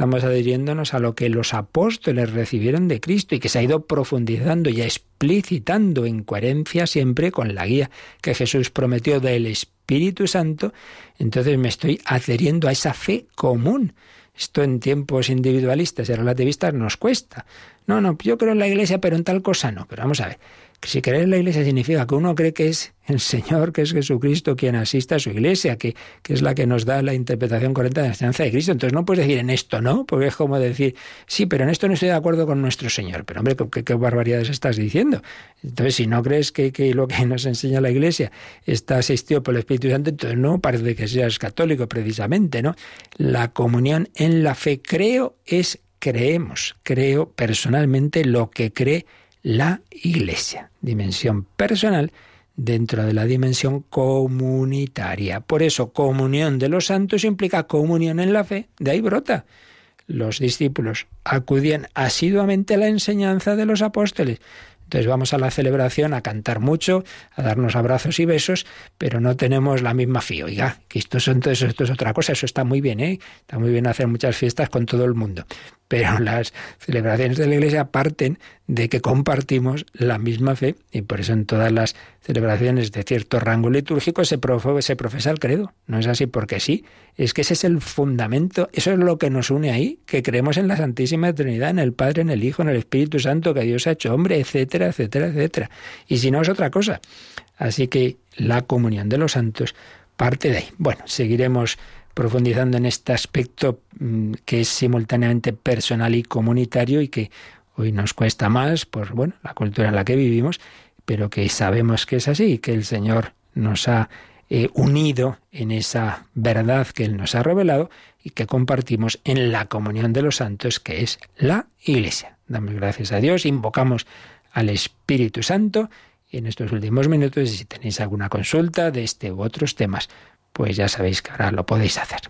Estamos adhiriéndonos a lo que los apóstoles recibieron de Cristo y que se ha ido profundizando y explicitando en coherencia siempre con la guía que Jesús prometió del Espíritu Santo. Entonces me estoy adheriendo a esa fe común. Esto en tiempos individualistas y relativistas nos cuesta. No, no, yo creo en la Iglesia, pero en tal cosa no. Pero vamos a ver, si creer en la iglesia significa que uno cree que es el Señor, que es Jesucristo quien asista a su iglesia, que, que, es la que nos da la interpretación correcta de la enseñanza de Cristo. Entonces no puedes decir en esto no, porque es como decir, sí, pero en esto no estoy de acuerdo con nuestro Señor. Pero hombre, ¿qué, qué barbaridades estás diciendo? Entonces, si no crees que, que, lo que nos enseña la iglesia está asistido por el Espíritu Santo, entonces no parece que seas católico precisamente, ¿no? La comunión en la fe, creo, es creemos, creo personalmente lo que cree la Iglesia, dimensión personal dentro de la dimensión comunitaria. Por eso, comunión de los santos implica comunión en la fe, de ahí brota. Los discípulos acudían asiduamente a la enseñanza de los apóstoles. Entonces vamos a la celebración a cantar mucho, a darnos abrazos y besos, pero no tenemos la misma fe. Oiga, que esto, esto es otra cosa, eso está muy bien, ¿eh? Está muy bien hacer muchas fiestas con todo el mundo pero las celebraciones de la Iglesia parten de que compartimos la misma fe y por eso en todas las celebraciones de cierto rango litúrgico se, profesa el credo. No es así porque sí, es que ese es el fundamento, eso es lo que nos une ahí, que creemos en la Santísima Trinidad, en el Padre, en el Hijo, en el Espíritu Santo, que Dios ha hecho hombre, etcétera, etcétera, etcétera. Y si no es otra cosa. Así que la comunión de los santos parte de ahí. Bueno, seguiremos profundizando en este aspecto mm, que es simultáneamente personal y comunitario y que hoy nos cuesta más por bueno, la cultura en la que vivimos, pero que sabemos que es así, que el Señor nos ha eh, unido en esa verdad que Él nos ha revelado y que compartimos en la comunión de los santos, que es la Iglesia. Damos gracias a Dios, invocamos al Espíritu Santo y en estos últimos minutos, si tenéis alguna consulta de este u otros temas, pues ya sabéis que ahora lo podéis hacer.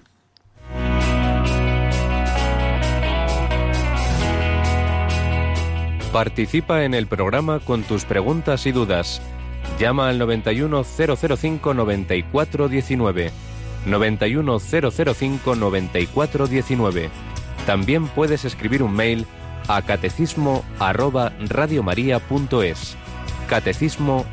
Participa en el programa con tus preguntas y dudas. Llama al 91005 9419. 91005 9419. También puedes escribir un mail a catecismo arroba radiomaria.es. Catecismo.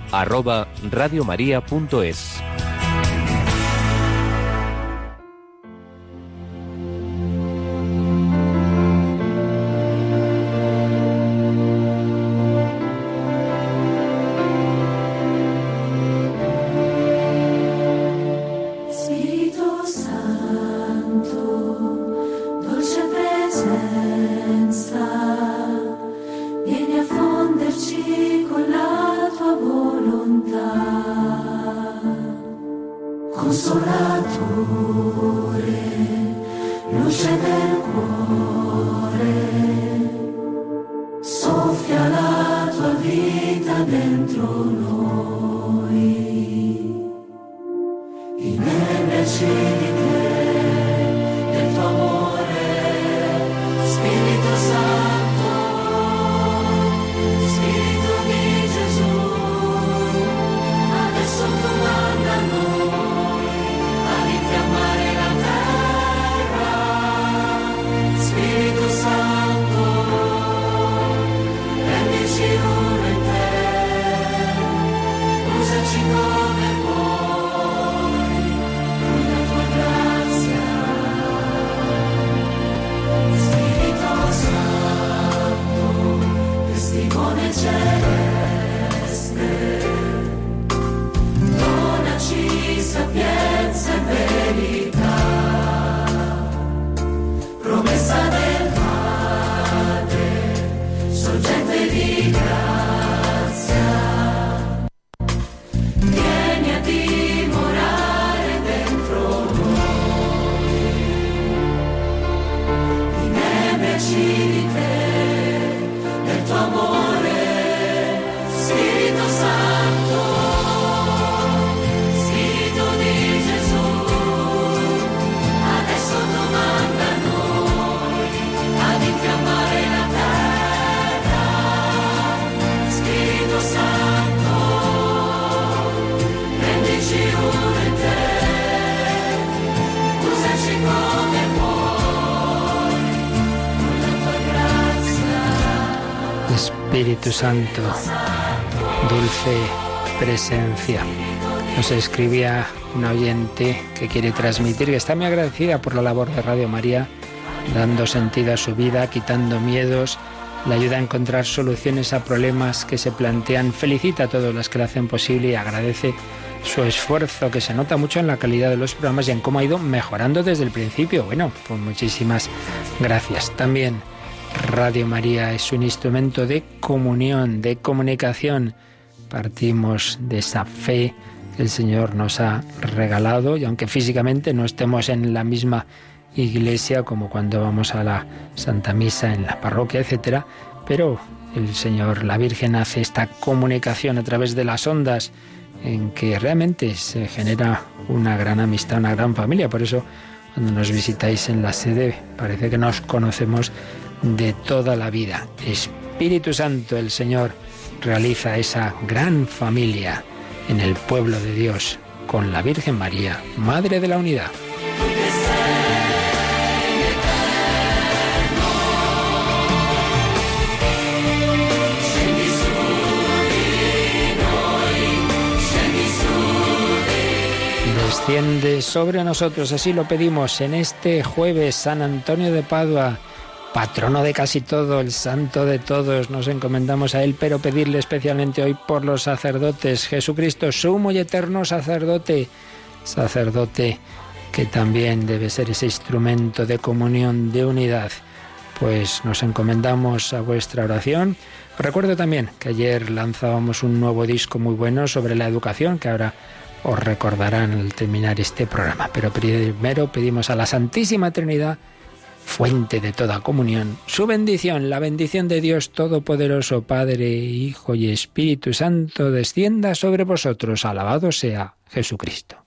Espíritu Santo, dulce presencia. Nos escribía una oyente que quiere transmitir que está muy agradecida por la labor de Radio María, dando sentido a su vida, quitando miedos, le ayuda a encontrar soluciones a problemas que se plantean, felicita a todos los que lo hacen posible y agradece su esfuerzo que se nota mucho en la calidad de los programas y en cómo ha ido mejorando desde el principio. Bueno, pues muchísimas gracias. También Radio María es un instrumento de comunión, de comunicación. Partimos de esa fe que el Señor nos ha regalado y aunque físicamente no estemos en la misma iglesia como cuando vamos a la Santa Misa en la parroquia, etcétera, pero el Señor, la Virgen hace esta comunicación a través de las ondas en que realmente se genera una gran amistad, una gran familia. Por eso cuando nos visitáis en la sede parece que nos conocemos de toda la vida. Espíritu Santo, el Señor realiza esa gran familia en el pueblo de Dios con la Virgen María, Madre de la Unidad. Desciende sobre nosotros, así lo pedimos en este jueves, San Antonio de Padua patrono de casi todo, el santo de todos, nos encomendamos a Él, pero pedirle especialmente hoy por los sacerdotes, Jesucristo, sumo y eterno sacerdote, sacerdote que también debe ser ese instrumento de comunión, de unidad. Pues nos encomendamos a vuestra oración. Recuerdo también que ayer lanzábamos un nuevo disco muy bueno sobre la educación, que ahora os recordarán al terminar este programa. Pero primero pedimos a la Santísima Trinidad, fuente de toda comunión, su bendición, la bendición de Dios Todopoderoso, Padre, Hijo y Espíritu Santo, descienda sobre vosotros. Alabado sea Jesucristo.